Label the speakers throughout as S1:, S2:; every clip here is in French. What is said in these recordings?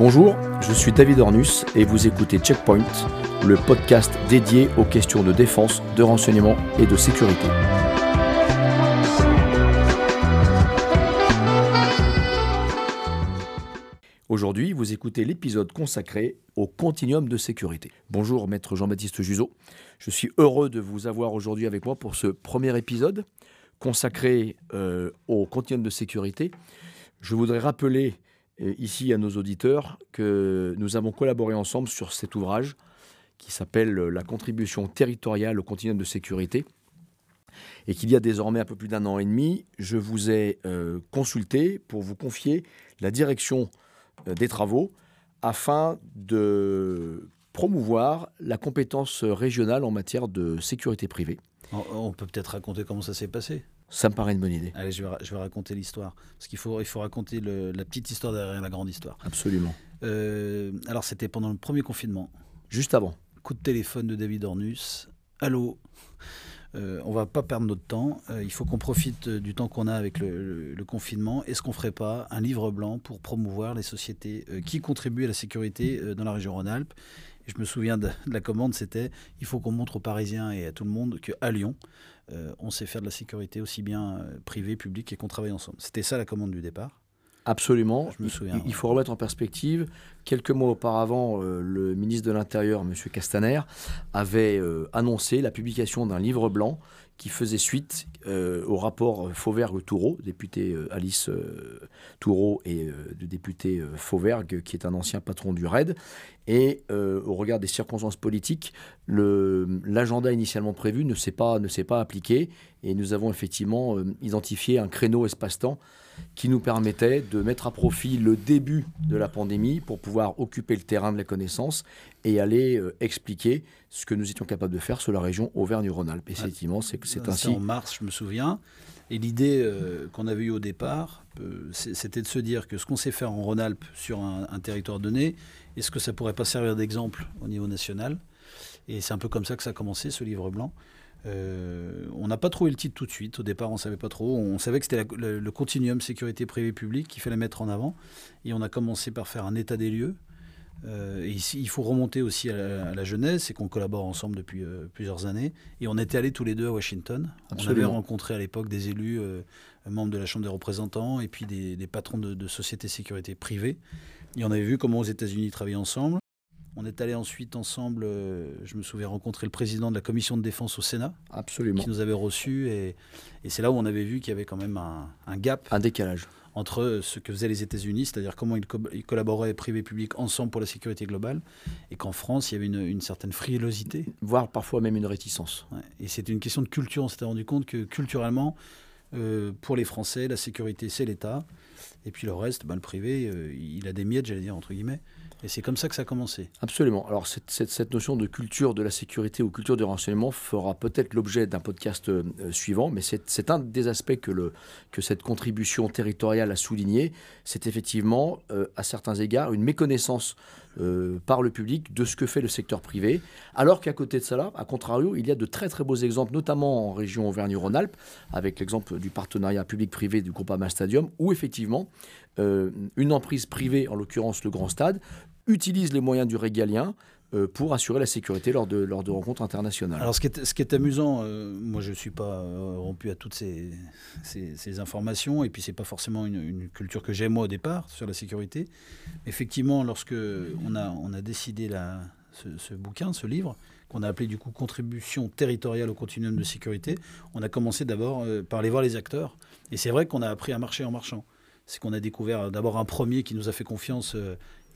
S1: Bonjour, je suis David Ornus et vous écoutez Checkpoint, le podcast dédié aux questions de défense, de renseignement et de sécurité. Aujourd'hui, vous écoutez l'épisode consacré au continuum de sécurité. Bonjour, maître Jean-Baptiste Juzo. Je suis heureux de vous avoir aujourd'hui avec moi pour ce premier épisode consacré euh, au continuum de sécurité. Je voudrais rappeler ici à nos auditeurs que nous avons collaboré ensemble sur cet ouvrage qui s'appelle La contribution territoriale au continuum de sécurité et qu'il y a désormais un peu plus d'un an et demi, je vous ai euh, consulté pour vous confier la direction euh, des travaux afin de promouvoir la compétence régionale en matière de sécurité privée.
S2: On peut peut-être raconter comment ça s'est passé?
S1: Ça me paraît une bonne idée.
S2: Allez, je vais, raconter l'histoire. Parce qu'il faut, il faut raconter la petite histoire derrière la grande histoire.
S1: Absolument.
S2: Euh, alors, c'était pendant le premier confinement.
S1: Juste avant.
S2: Coup de téléphone de David Ornus. Allô? Euh, on va pas perdre notre temps. Euh, il faut qu'on profite du temps qu'on a avec le, confinement. Est-ce qu'on ferait pas un livre blanc pour promouvoir les sociétés qui contribuent à la sécurité dans la région Rhône-Alpes? Je me souviens de, la commande, c'était il faut qu'on montre aux Parisiens et à tout le monde qu'à Lyon, euh, on sait faire de la sécurité aussi bien euh, privée, publique et qu'on travaille ensemble. C'était ça la commande du départ.
S1: Absolument. Je me souviens. Il, faut remettre en perspective. Quelques mois auparavant, euh, le ministre de l'Intérieur, M. Castaner, avait annoncé la publication d'un livre blanc qui faisait suite au rapport Fauvergue-Toureau, député Alice Toureau et du député Fauvergue, qui est un ancien patron du RAID. Et au regard des circonstances politiques, l'agenda initialement prévu ne s'est pas, pas appliqué. Et nous avons effectivement identifié un créneau espace-temps qui nous permettait de mettre à profit le début de la pandémie pour pouvoir occuper le terrain de la connaissance et aller euh, expliquer ce que nous étions capables de faire sur la région Auvergne-Rhône-Alpes. Effectivement, c'est c'est ainsi.
S2: en mars, je me souviens. Et l'idée euh, qu'on avait eue au départ, euh, c'était de se dire que ce qu'on sait faire en Rhône-Alpes sur un, un, territoire donné, est-ce que ça pourrait pas servir d'exemple au niveau national? Et c'est un peu comme ça que ça a commencé, ce livre blanc. Euh, on n'a pas trouvé le titre tout de suite. Au départ, on savait pas trop. On savait que c'était le, continuum sécurité privée publique qu'il fallait mettre en avant. Et on a commencé par faire un état des lieux. Euh, et ici, il faut remonter aussi à la, jeunesse, c'est qu'on collabore ensemble depuis euh, plusieurs années. Et on était allés tous les deux à Washington. On avait rencontré à l'époque des élus, membres de la Chambre des représentants, et puis des, patrons de, de sociétés sécurité privées. Et on avait vu comment aux États-Unis ils travaillaient ensemble. On est allé ensuite ensemble, euh, je me souviens, rencontrer le président de la commission de défense au Sénat.
S1: Absolument.
S2: Qui nous avait reçus. Et, c'est là où on avait vu qu'il y avait quand même un, gap.
S1: Un décalage.
S2: Entre ce que faisaient les États-Unis, c'est-à-dire comment ils, collaboraient privé et public ensemble pour la sécurité globale, et qu'en France, il y avait une, certaine frilosité.
S1: Voire parfois même une réticence.
S2: Et c'était une question de culture. On s'était rendu compte que culturellement, euh, pour les Français, la sécurité, c'est l'État. Et puis le reste, ben, le privé, euh, il a des miettes, j'allais dire, entre guillemets. Et c'est comme ça que ça a commencé.
S1: Absolument. Alors cette, notion de culture de la sécurité ou culture du renseignement fera peut-être l'objet d'un podcast euh, suivant, mais c'est un des aspects que, cette contribution territoriale a souligné. C'est effectivement, euh, à certains égards, une méconnaissance euh, par le public de ce que fait le secteur privé, alors qu'à côté de cela, à contrario, il y a de très très beaux exemples, notamment en région Auvergne-Rhône-Alpes, avec l'exemple du partenariat public-privé du groupe Ama Stadium, où effectivement, une emprise privée, en l'occurrence le Grand Stade, utilise les moyens du régalien euh, pour assurer la sécurité lors de, lors de rencontres internationales.
S2: Alors ce qui est, ce qui est amusant, euh, moi je ne suis pas euh, rompu à toutes ces, ces, informations, et puis c'est pas forcément une, culture que j'ai moi au départ sur la sécurité. Effectivement, lorsque on a, on a décidé la, ce, bouquin, ce livre, qu'on a appelé du coup Contribution territoriale au continuum de sécurité, on a commencé d'abord par aller voir les acteurs. Et c'est vrai qu'on a appris à marcher en marchant. C'est qu'on a découvert d'abord un premier qui nous a fait confiance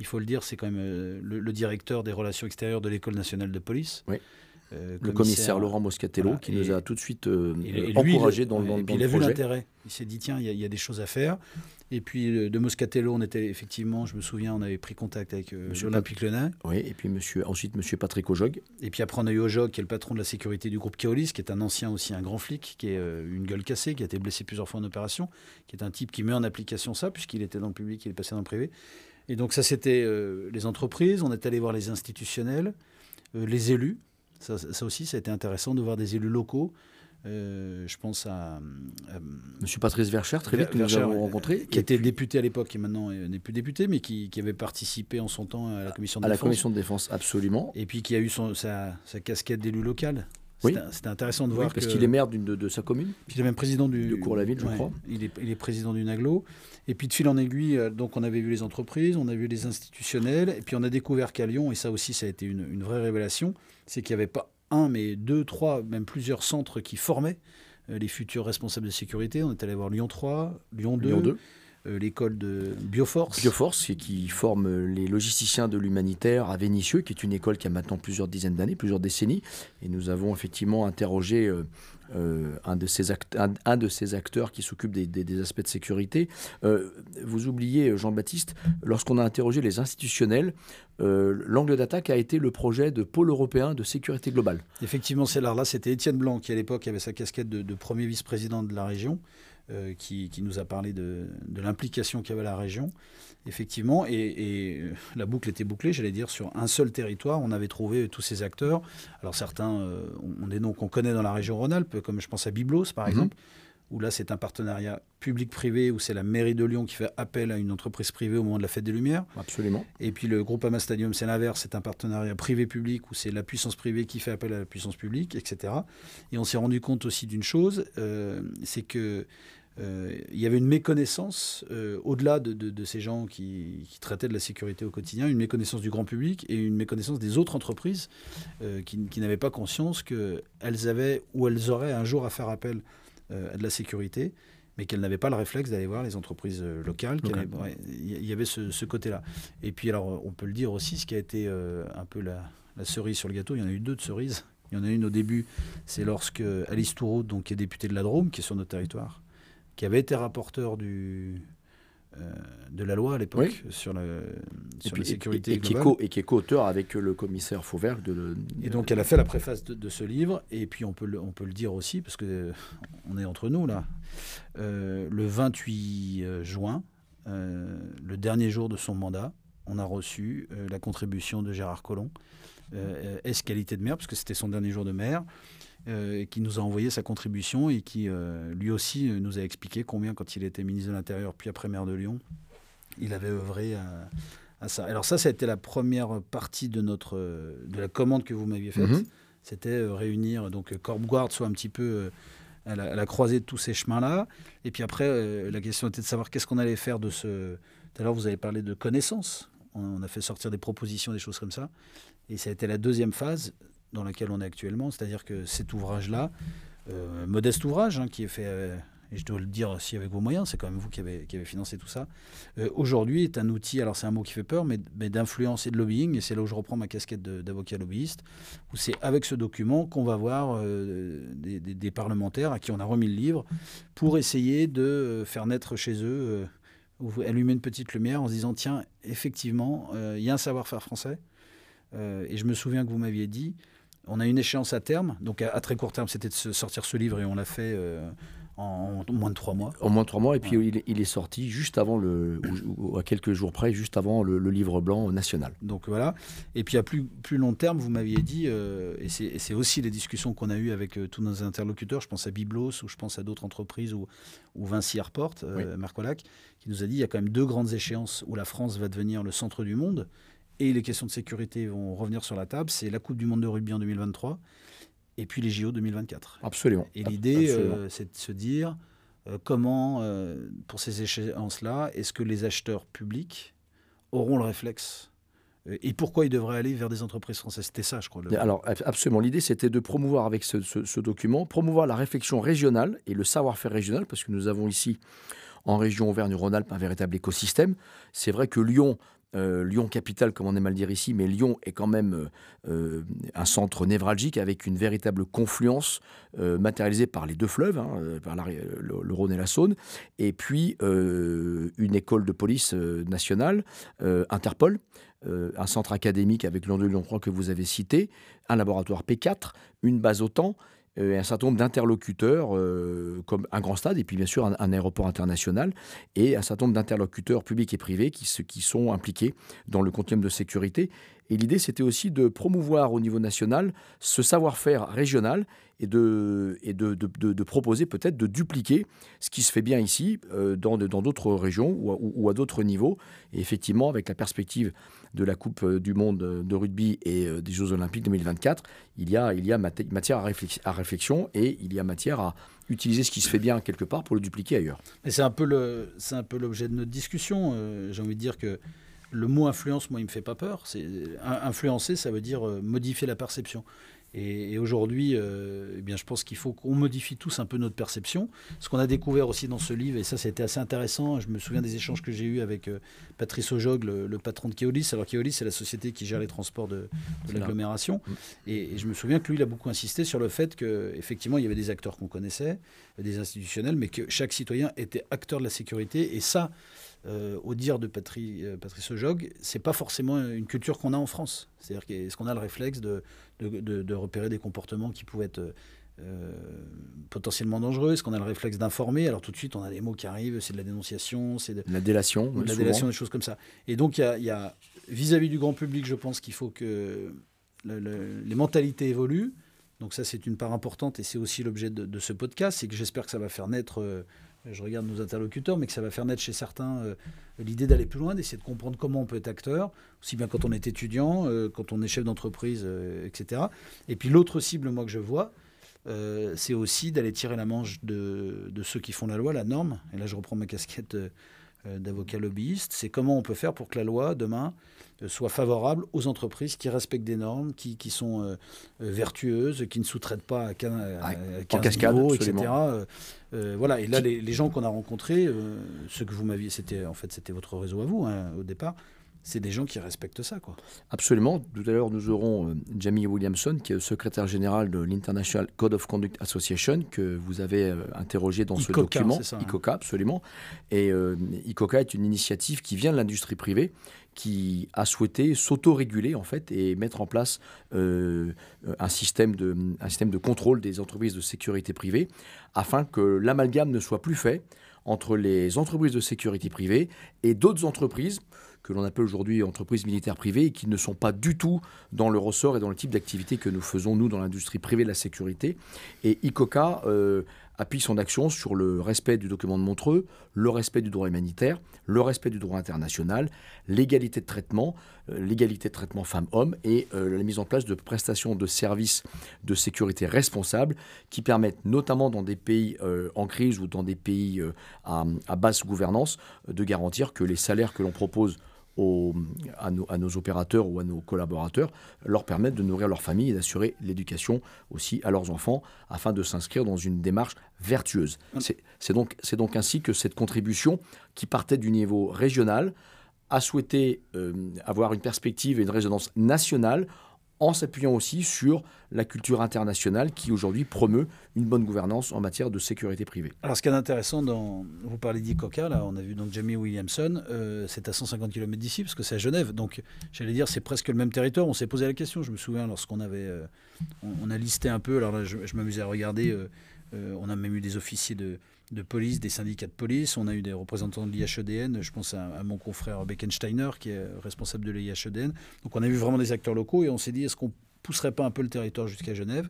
S2: il faut le dire, c'est quand même euh, le, directeur des relations extérieures de l'École nationale de police.
S1: Oui. Euh, le commissaire Laurent Moscatello, qui nous a tout de suite euh, encouragé dans, dans,
S2: dans
S1: il
S2: a vu l'intérêt. Il s'est dit, tiens, il y, a des choses à faire. Et puis de Moscatello, on était effectivement, je me souviens, on avait pris contact avec euh, Olympique Lenin.
S1: Oui, et puis monsieur, ensuite monsieur Patrick Ojog.
S2: Et puis après, on a eu Ojog, qui est le patron de la sécurité du groupe Keolis, qui est un ancien aussi, un grand flic, qui est une gueule cassée, qui a été blessé plusieurs fois en opération, qui est un type qui met en application ça, puisqu'il était dans le public, il est passé dans le privé. Et donc ça, c'était les entreprises, on est allé voir les institutionnels, les élus. Ça, ça, aussi, ça a été intéressant de voir des élus locaux euh, je pense à,
S1: Monsieur Patrice Vercher, très vite, que nous avons rencontré.
S2: Qui était député à l'époque et maintenant n'est plus député, mais qui, avait participé en son temps à la commission de
S1: à
S2: défense.
S1: la commission de défense, absolument.
S2: Et puis qui a eu son, sa, casquette d'élu local. Oui. C'était intéressant de voir.
S1: Parce qu'il est maire de, de, sa commune.
S2: Puis il est même président du.
S1: De Cour-la-Ville, je crois.
S2: Il est, il est, président du NAGLO. Et puis de fil en aiguille, euh, donc on avait vu les entreprises, on a vu les institutionnels, et puis on a découvert qu'à Lyon, et ça aussi, ça a été une, une vraie révélation, c'est qu'il n'y avait pas un, mais deux, trois, même plusieurs centres qui formaient euh, les futurs responsables de sécurité. On est allé voir Lyon 3, Lyon 2. Euh, l'école de Bioforce.
S1: Bioforce, qui forme les logisticiens de l'humanitaire à Vénissieux, qui est une école qui a maintenant plusieurs dizaines d'années, plusieurs décennies. Et nous avons effectivement interrogé euh, euh, un, de ces un, de ces acteurs qui s'occupe des, aspects de sécurité. vous oubliez, Jean-Baptiste, lorsqu'on a interrogé les institutionnels, l'angle d'attaque a été le projet de pôle européen de sécurité globale.
S2: Effectivement, c'est là. Là, c'était Étienne Blanc qui, à l'époque, avait sa casquette de premier vice-président de la région. Euh, qui, nous a parlé de, l'implication qu'avait la région, effectivement, et, euh, la boucle était bouclée, j'allais dire, sur un seul territoire, on avait trouvé tous ces acteurs. Alors certains, euh, on, est donc qu'on connaît dans la région Rhône-Alpes, comme je pense à Biblos, par mhm. exemple, où là c'est un partenariat public-privé, où c'est la mairie de Lyon qui fait appel à une entreprise privée au moment de la fête des Lumières.
S1: Absolument.
S2: Et puis le groupe Ama Stadium, c'est l'inverse, c'est un partenariat privé-public, où c'est la puissance privée qui fait appel à la puissance publique, etc. Et on s'est rendu compte aussi d'une chose, euh, c'est que euh, il y avait une méconnaissance, euh, au-delà de, ces gens qui, traitaient de la sécurité au quotidien, une méconnaissance du grand public et une méconnaissance des autres entreprises qui, qui n'avaient pas conscience qu'elles avaient ou elles auraient un jour à faire appel à de la sécurité, mais qu'elle n'avait pas le réflexe d'aller voir les entreprises euh, locales. Il y avait ce, côté-là. Et puis, alors, on peut le dire aussi, ce qui a été euh, un peu la, cerise sur le gâteau, il y en a eu deux de cerises. Il y en a une au début, c'est lorsque Alice Toureau, donc, qui est députée de la Drôme, qui est sur notre territoire, qui avait été rapporteur du, euh, de la loi à l'époque sur, la, sécurité
S1: et, globale. Et qui est co-auteur avec le commissaire Fauvert. De,
S2: et donc elle a fait la préface de, ce livre, et puis on peut, le, on peut le dire aussi, parce que euh, on est entre nous là, euh, le 28 juin, le dernier jour de son mandat, on a reçu la contribution de Gérard Collomb, est qualité de maire, parce que c'était son dernier jour de maire, euh, qui nous a envoyé sa contribution et qui euh, lui aussi euh, nous a expliqué combien, quand il était ministre de l'Intérieur puis après maire de Lyon, il avait œuvré à, ça. Alors ça, ça a été la première partie de notre de la commande que vous m'aviez faite. Mhm. C'était réunir donc Corpguard soit un petit peu à la, croisée de tous ces chemins-là. Et puis après, la question était de savoir qu'est-ce qu'on allait faire de ce. Tout à l'heure, vous avez parlé de connaissances. On, on a fait sortir des propositions, des choses comme ça. Et ça a été la deuxième phase dans laquelle on est actuellement. C'est-à-dire que cet ouvrage-là, euh, modeste ouvrage, hein, qui est fait, euh, et je dois le dire aussi avec vos moyens, c'est quand même vous qui avez, financé tout ça, euh, aujourd'hui est un outil, alors c'est un mot qui fait peur, mais, d'influence et de lobbying, et c'est là où je reprends ma casquette d'avocat lobbyiste, où c'est avec ce document qu'on va voir des, parlementaires à qui on a remis le livre pour essayer de faire naître chez eux, allumer une petite lumière en se disant, tiens, effectivement, il y a un savoir-faire français. et je me souviens que vous m'aviez dit, on a une échéance à terme, donc à, très court terme, c'était de sortir ce livre et on l'a fait euh, en, moins de trois mois.
S1: En moins de trois mois, et puis il, est sorti juste avant le, ou, à quelques jours près, juste avant le, livre blanc national.
S2: Donc voilà. Et puis à plus, plus long terme, vous m'aviez dit, euh, et c'est aussi les discussions qu'on a eues avec euh, tous nos interlocuteurs, je pense à Biblos ou je pense à d'autres entreprises ou, ou Vinci Airport, Marcolac, qui nous a dit il y a quand même deux grandes échéances où la France va devenir le centre du monde et les questions de sécurité vont revenir sur la table. C'est la Coupe du Monde de rugby en 2023 et puis les JO 2024.
S1: Absolument.
S2: Et l'idée, euh, c'est de se dire euh, comment, euh, pour ces échéances-là, est-ce que les acheteurs publics auront le réflexe et pourquoi ils devraient aller vers des entreprises françaises? C'était ça, je crois.
S1: Alors, absolument. L'idée, c'était de promouvoir avec ce, ce, document, promouvoir la réflexion régionale et le savoir-faire régional, parce que nous avons ici, en région Auvergne-Rhône-Alpes, un véritable écosystème. C'est vrai que Lyon euh, Lyon capitale, comme on aime mal dire ici, mais Lyon est quand même euh, euh, un centre névralgique avec une véritable confluence matérialisée par les deux fleuves, hein, le, Rhône et la Saône, et puis une école de police nationale, Interpol, un centre académique avec Lyon 2, Lyon 3 que vous avez cité, un laboratoire P4, une base OTAN un certain nombre d'interlocuteurs, comme un grand stade, et puis bien sûr un, aéroport international, et un certain nombre d'interlocuteurs publics et privés qui, qui sont impliqués dans le continuum de sécurité. Et l'idée, c'était aussi de promouvoir au niveau national ce savoir-faire régional et de, et de, de, proposer peut-être de dupliquer ce qui se fait bien ici euh, dans d'autres régions ou, à d'autres niveaux. Et effectivement, avec la perspective de la Coupe euh, du Monde de rugby et euh, des Jeux Olympiques 2024, il y a, il y a matière à, réflexion et il y a matière à utiliser ce qui se fait bien quelque part pour le dupliquer ailleurs.
S2: Mais c'est un peu l'objet de notre discussion. J'ai envie de dire que le mot influence, moi, il me fait pas peur. C'est influencer, ça veut dire euh, modifier la perception. Et, aujourd'hui, euh, eh bien, je pense qu'il faut qu'on modifie tous un peu notre perception. Ce qu'on a découvert aussi dans ce livre, et ça, c'était assez intéressant. Je me souviens des échanges que j'ai eus avec euh, Patrice Ojog, le, patron de Keolis. Alors Keolis, c'est la société qui gère les transports de, l'agglomération. Mm. Et, je me souviens que lui, il a beaucoup insisté sur le fait qu'effectivement, il y avait des acteurs qu'on connaissait, des institutionnels, mais que chaque citoyen était acteur de la sécurité. Et ça, euh, au dire de Patrice, euh, Patrice Ojog, c'est pas forcément une culture qu'on a en France. C'est-à-dire qu'est-ce qu'on a le réflexe de, de, repérer des comportements qui pouvaient être euh, potentiellement dangereux? Est-ce qu'on a le réflexe d'informer? Alors tout de suite, on a des mots qui arrivent, c'est de la dénonciation, c'est de
S1: la délation,
S2: de la délation, des choses comme ça. Et donc il y a vis-à-vis du grand public, je pense qu'il faut que les mentalités évoluent. Donc ça, c'est une part importante et c'est aussi l'objet de, ce podcast. C'est que j'espère que ça va faire naître je regarde nos interlocuteurs, mais que ça va faire naître chez certains euh, l'idée d'aller plus loin, d'essayer de comprendre comment on peut être acteur, aussi bien quand on est étudiant, euh, quand on est chef d'entreprise, euh, etc. Et puis l'autre cible, moi, que je vois, c'est aussi d'aller tirer la manche de, ceux qui font la loi, la norme. Et là, je reprends ma casquette d'avocat lobbyiste. C'est comment on peut faire pour que la loi, demain, soit favorable aux entreprises qui respectent des normes, qui, qui sont vertueuses, qui ne sous-traitent pas à, 15,
S1: en cascade,
S2: etc. Euh, voilà, et là, les, gens qu'on a rencontrés, euh, ce que vous m'aviez, c'était en fait c'était votre réseau à vous hein, au départ. C'est des gens qui respectent ça, quoi.
S1: Absolument. Tout à l'heure, nous aurons euh, Jamie Williamson, qui est le secrétaire général de l'International Code of Conduct Association, que vous avez interrogé dans ce document.
S2: Ça, hein.
S1: ICOCA, absolument. Et ICOCA est une initiative qui vient de l'industrie privée, qui a souhaité s'auto-réguler en fait et mettre en place euh, un, système de, un système de contrôle des entreprises de sécurité privée afin que l'amalgame ne soit plus fait entre les entreprises de sécurité privée et d'autres entreprises que l'on appelle aujourd'hui entreprises militaires privées et qui ne sont pas du tout dans le ressort et dans le type d'activité que nous faisons nous dans l'industrie privée de la sécurité. Et ICOCA euh, appuie son action sur le respect du document de Montreux, le respect du droit humanitaire, le respect du droit international, l'égalité de traitement, euh, l'égalité de traitement femmes-hommes et euh, la mise en place de prestations de services de sécurité responsables qui permettent notamment dans des pays en crise ou dans des pays à basse gouvernance de garantir que les salaires que l'on propose à, nos, opérateurs ou à nos collaborateurs, leur permettre de nourrir leur famille et d'assurer l'éducation aussi à leurs enfants afin de s'inscrire dans une démarche vertueuse. C'est donc, donc ainsi que cette contribution qui partait du niveau régional a souhaité euh, avoir une perspective et une résonance nationale en s'appuyant aussi sur la culture internationale qui aujourd'hui promeut une bonne gouvernance en matière de sécurité privée.
S2: Alors ce qui est intéressant, dans, vous parlez d'ICOCA, là on a vu donc Jamie Williamson, euh, c'est à 150 km d'ici parce que c'est à Genève, donc j'allais dire c'est presque le même territoire, on s'est posé la question, je me souviens lorsqu'on avait, euh, on, a listé un peu, alors là je, m'amusais à regarder, euh, on a même eu des officiers de, de police, des syndicats de police. On a eu des représentants de l'IHEDN. Je pense à, mon confrère Beckensteiner, qui est responsable de l'IHEDN. Donc on a vu vraiment des acteurs locaux et on s'est dit est-ce qu'on pousserait pas un peu le territoire jusqu'à Genève?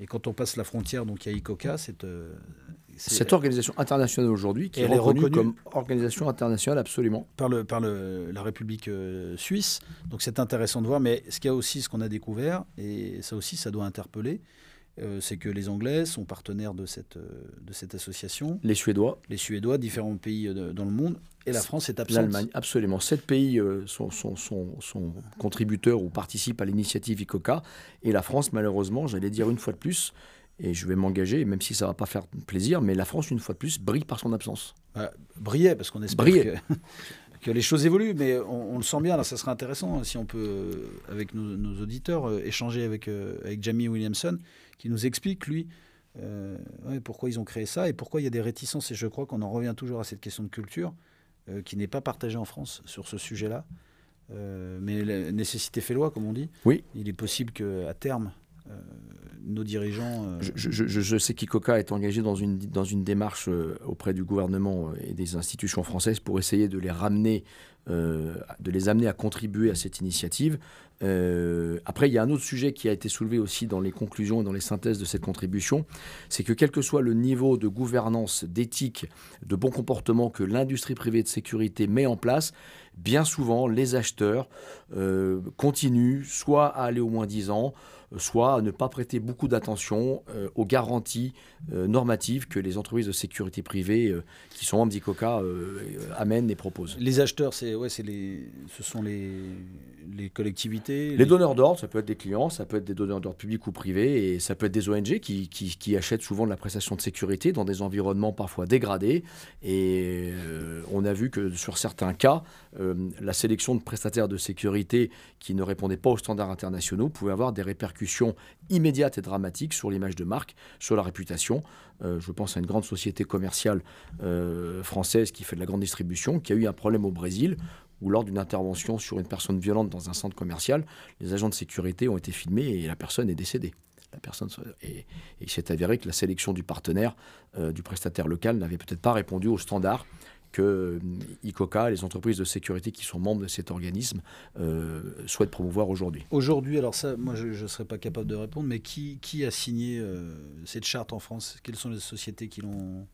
S2: Et quand on passe la frontière, donc il y a ICOCA, cette,
S1: euh, cette organisation internationale aujourd'hui qui est reconnue, comme organisation internationale absolument
S2: par le par le, la République euh, suisse. Donc c'est intéressant de voir. Mais ce qu'il y a aussi, ce qu'on a découvert, et ça aussi, ça doit interpeller, euh, c'est que les Anglais sont partenaires de cette, euh, de cette association.
S1: Les Suédois.
S2: Les Suédois, différents pays euh, dans le monde. Et la France est absente.
S1: L'Allemagne, absolument. Sept pays sont, sont, sont, contributeurs ou participent à l'initiative ICOCA. Et la France, malheureusement, j'allais dire une fois de plus, et je vais m'engager, même si ça ne va pas faire plaisir, mais la France, une fois de plus, brille par son absence.
S2: Bah, brillait, parce qu'on espère que, que, les choses évoluent, mais on, le sent bien, là, ça serait intéressant si on peut, avec nos, auditeurs, échanger avec, avec Jamie Williamson, qui nous explique, lui, euh, pourquoi ils ont créé ça et pourquoi il y a des réticences. Et je crois qu'on en revient toujours à cette question de culture euh, qui n'est pas partagée en France sur ce sujet-là. Euh, mais la nécessité fait loi, comme on dit.
S1: Oui.
S2: Il est possible qu'à terme, nos dirigeants.
S1: Euh, je, sais qu'ICOCA est engagé dans une, dans une démarche euh, auprès du gouvernement et des institutions françaises pour essayer de les ramener, de les amener à contribuer à cette initiative. après, il y a un autre sujet qui a été soulevé aussi dans les conclusions et dans les synthèses de cette contribution, c'est que quel que soit le niveau de gouvernance, d'éthique, de bon comportement que l'industrie privée de sécurité met en place, bien souvent, les acheteurs euh, continuent soit à aller au moins 10 ans, soit à ne pas prêter beaucoup d'attention euh, aux garanties euh, normatives que les entreprises de sécurité privée qui sont membres d'ICOCA amènent et proposent.
S2: Les acheteurs, c'est, ouais, c'est les, ce sont les, les collectivités
S1: Les, donneurs d'ordre, ça peut être des clients, ça peut être des donneurs d'ordre publics ou privés, et ça peut être des ONG qui, qui, qui, achètent souvent de la prestation de sécurité dans des environnements parfois dégradés. Et on a vu que sur certains cas, euh, la sélection de prestataires de sécurité qui ne répondaient pas aux standards internationaux pouvait avoir des répercussions immédiates et dramatiques sur l'image de marque, sur la réputation. Euh, je pense à une grande société commerciale euh, française qui fait de la grande distribution, qui a eu un problème au Brésil où lors d'une intervention sur une personne violente dans un centre commercial, les agents de sécurité ont été filmés et la personne est décédée. La personne, et, il s'est avéré que la sélection du partenaire, du prestataire local, n'avait peut-être pas répondu aux standards que euh, ICOCA, les entreprises de sécurité qui sont membres de cet organisme, euh, souhaitent promouvoir aujourd'hui.
S2: Aujourd'hui, alors ça, moi je ne serais pas capable de répondre, mais qui, qui a signé euh, cette charte en France? Quelles sont les sociétés qui l'ont?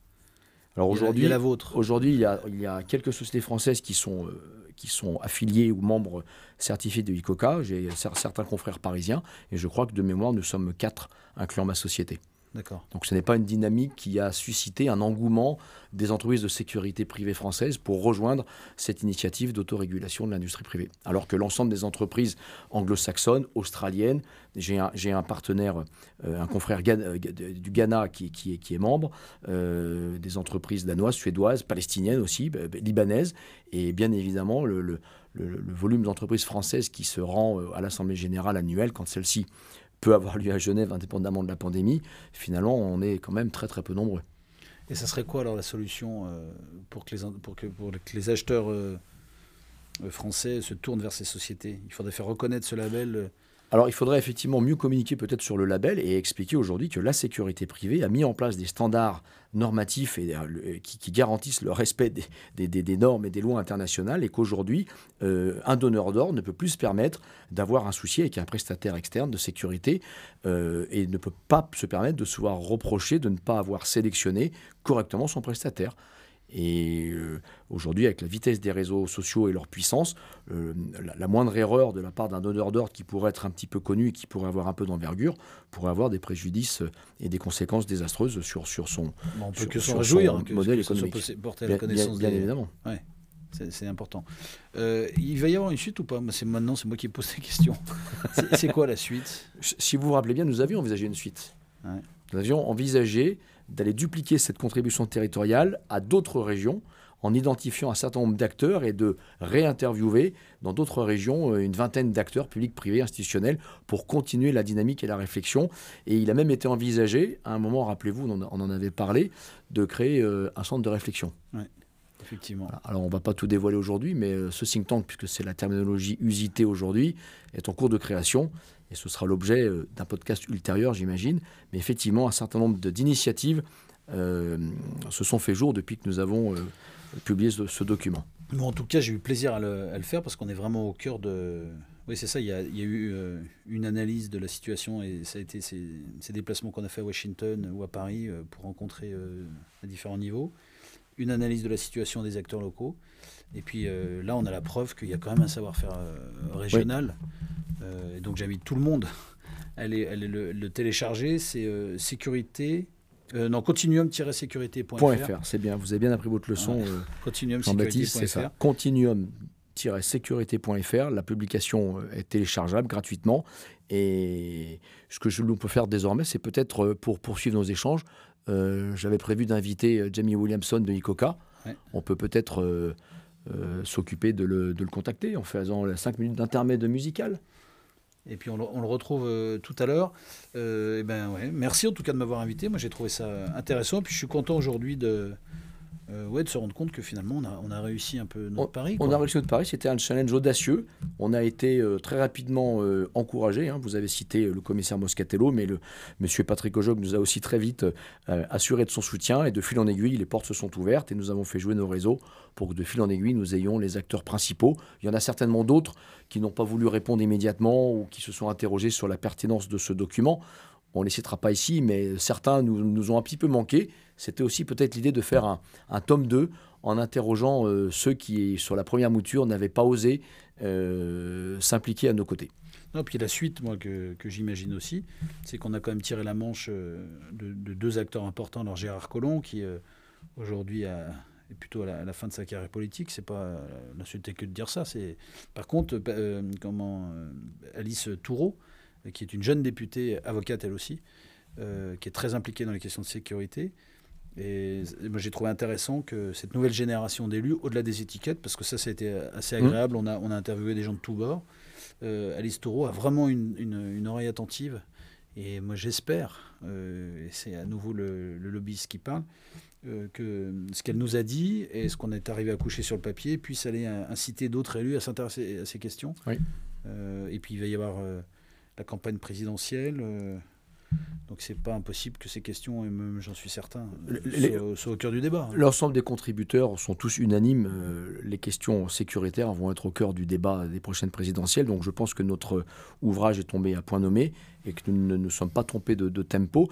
S1: Alors aujourd'hui, la vôtre. Aujourd'hui, il y, a, il y a quelques sociétés françaises qui sont, qui sont affiliées ou membres certifiés de ICOCA. J'ai certains confrères parisiens et je crois que de mémoire, nous sommes quatre incluant ma société. Donc ce n'est pas une dynamique qui a suscité un engouement des entreprises de sécurité privée françaises pour rejoindre cette initiative d'autorégulation de l'industrie privée. Alors que l'ensemble des entreprises anglo-saxonnes, australiennes, j'ai un, partenaire, euh, un confrère euh, du Ghana qui, est, membre, euh, des entreprises danoises, suédoises, palestiniennes aussi, libanaises, et bien évidemment le, le volume d'entreprises françaises qui se rend à l'Assemblée générale annuelle quand celle-ci peut avoir lieu à Genève indépendamment de la pandémie, finalement, on est quand même très très peu nombreux.
S2: Et ça serait quoi alors la solution euh, pour, que les, pour, que, les acheteurs euh, euh, français se tournent vers ces sociétés? Il faudrait faire reconnaître ce label
S1: alors il faudrait effectivement mieux communiquer peut-être sur le label et expliquer aujourd'hui que la sécurité privée a mis en place des standards normatifs euh, qui, garantissent le respect des, normes et des lois internationales et qu'aujourd'hui, euh, un donneur d'ordre ne peut plus se permettre d'avoir un souci avec un prestataire externe de sécurité euh, et ne peut pas se permettre de se voir reprocher de ne pas avoir sélectionné correctement son prestataire. Et euh, aujourd'hui, avec la vitesse des réseaux sociaux et leur puissance, euh, la, moindre erreur de la part d'un donneur d'ordre qui pourrait être un petit peu connu et qui pourrait avoir un peu d'envergure pourrait avoir des préjudices et des conséquences désastreuses sur, sur son,
S2: on peut que son hein, modèle économique. porter la connaissance bien, évidemment. Ouais. C'est important. Euh, il va y avoir une suite ou pas? C'est maintenant, c'est moi qui pose la question. c'est quoi la suite?
S1: Si vous vous rappelez bien, nous avions envisagé une suite. Nous avions envisagé d'aller dupliquer cette contribution territoriale à d'autres régions en identifiant un certain nombre d'acteurs et de réinterviewer dans d'autres régions euh, une vingtaine d'acteurs publics, privés, institutionnels pour continuer la dynamique et la réflexion. Et il a même été envisagé, à un moment, rappelez-vous, on en avait parlé, de créer euh, un centre de réflexion.
S2: Effectivement.
S1: Alors on ne va pas tout dévoiler aujourd'hui, mais euh, ce think tank, puisque c'est la terminologie usitée aujourd'hui, est en cours de création et ce sera l'objet euh, d'un podcast ultérieur, j'imagine. Mais effectivement, un certain nombre d'initiatives euh, se sont fait jour depuis que nous avons publié ce, document.
S2: en tout cas, j'ai eu plaisir à le, faire parce qu'on est vraiment au cœur de. Oui, c'est ça. Il y, a, eu une analyse de la situation et ça a été ces déplacements qu'on a fait à Washington ou à Paris pour rencontrer à différents niveaux une analyse de la situation des acteurs locaux. Et puis euh, là, on a la preuve qu'il y a quand même un savoir-faire euh, régional. Euh, et donc j'invite tout le monde à aller, le, télécharger. C'est sécurité. non, continuum-sécurité.fr.
S1: c'est bien. Vous avez bien appris votre leçon. Continuum-sécurité.fr. c'est ça. Continuum-sécurité.fr. La publication est téléchargeable gratuitement. Et ce que je, nous peut faire désormais, c'est peut-être pour poursuivre nos échanges, euh, j'avais prévu d'inviter euh, Jamie Williamson de ICOCA. On peut peut-être euh, s'occuper de le, contacter en faisant 5 minutes d'intermède musical.
S2: Et puis on le, retrouve tout à l'heure. Eh ben ouais. Merci en tout cas de m'avoir invité. Moi j'ai trouvé ça intéressant. Puis je suis content aujourd'hui de, euh, ouais, de se rendre compte que finalement on a, on a réussi un peu notre pari.
S1: On a réussi notre pari, c'était un challenge audacieux. On a été euh, très rapidement euh, encouragé. Hein. Vous avez cité le commissaire Moscatello, mais le monsieur Patrick Ojog nous a aussi très vite assuré de son soutien et de fil en aiguille, les portes se sont ouvertes et nous avons fait jouer nos réseaux pour que de fil en aiguille nous ayons les acteurs principaux. Il y en a certainement d'autres qui n'ont pas voulu répondre immédiatement ou qui se sont interrogés sur la pertinence de ce document. On ne les citera pas ici, mais certains nous, nous ont un petit peu manqué. C'était aussi peut-être l'idée de faire un, tome 2 en interrogeant euh, ceux qui, sur la première mouture, n'avaient pas osé euh, s'impliquer à nos côtés.
S2: Non, puis la suite, moi, que, j'imagine aussi, c'est qu'on a quand même tiré la manche euh, de, deux acteurs importants. Alors Gérard Collomb, qui aujourd'hui est plutôt à la, fin de sa carrière politique, c'est pas l'insulter que de dire ça. C'est par contre comment Alice Toureau, qui est une jeune députée, avocate elle aussi, qui est très impliquée dans les questions de sécurité. Et moi, j'ai trouvé intéressant que cette nouvelle génération d'élus, au-delà des étiquettes, parce que ça, ça a été assez mmh. agréable, on, a, on a interviewé des gens de tous bords. Euh, Alice Taureau a vraiment une, une, oreille attentive. Et moi, j'espère, euh, et c'est à nouveau le, le, lobbyiste qui parle, que ce qu'elle nous a dit et ce qu'on est arrivé à coucher sur le papier puisse aller inciter d'autres élus à s'intéresser à ces questions. Oui. et puis, il va y avoir la campagne présidentielle. Euh, donc c'est pas impossible que ces questions, et même j'en suis certain, soient, au cœur du débat.
S1: L'ensemble des contributeurs sont tous unanimes. Euh, les questions sécuritaires vont être au cœur du débat des prochaines présidentielles. Donc je pense que notre ouvrage est tombé à point nommé et que nous ne nous sommes pas trompés de, tempo.